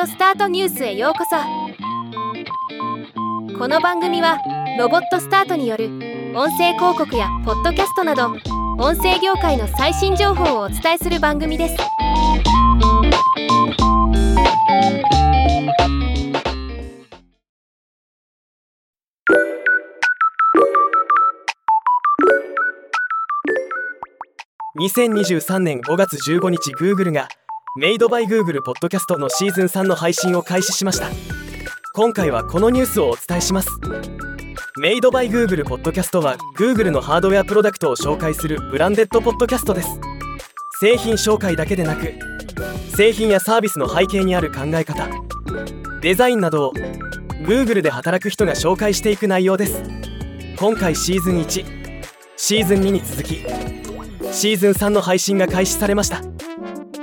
オスタートニュースへようこそ。この番組はロボットスタートによる音声広告やポッドキャストなど音声業界の最新情報をお伝えする番組です。2023年5月15日 Google がメイドバイ Google ポッドキャストのシーズン3の配信を開始しました。今回はこのニュースをお伝えします。メイドバイ Google ポッドキャストは Google のハードウェアプロダクトを紹介するブランデッドポッドキャストです。製品紹介だけでなく製品やサービスの背景にある考え方デザインなどを Google で働く人が紹介していく内容です。今回シーズン1シーズン2に続きシーズン3の配信が開始されました。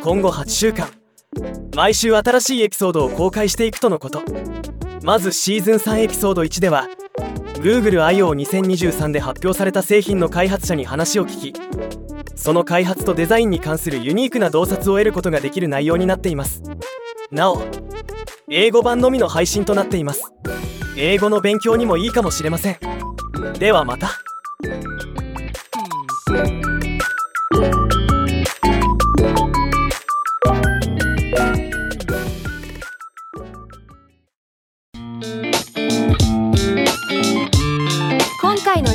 今後8週間毎週新しいエピソードを公開していくとのこと。まずシーズン3エピソード1では Google I/O2023 で発表された製品の開発者に話を聞きその開発とデザインに関するユニークな洞察を得ることができる内容になっています。なお英語版のみの配信となっています。英語の勉強にもいいかもしれません。ではまた。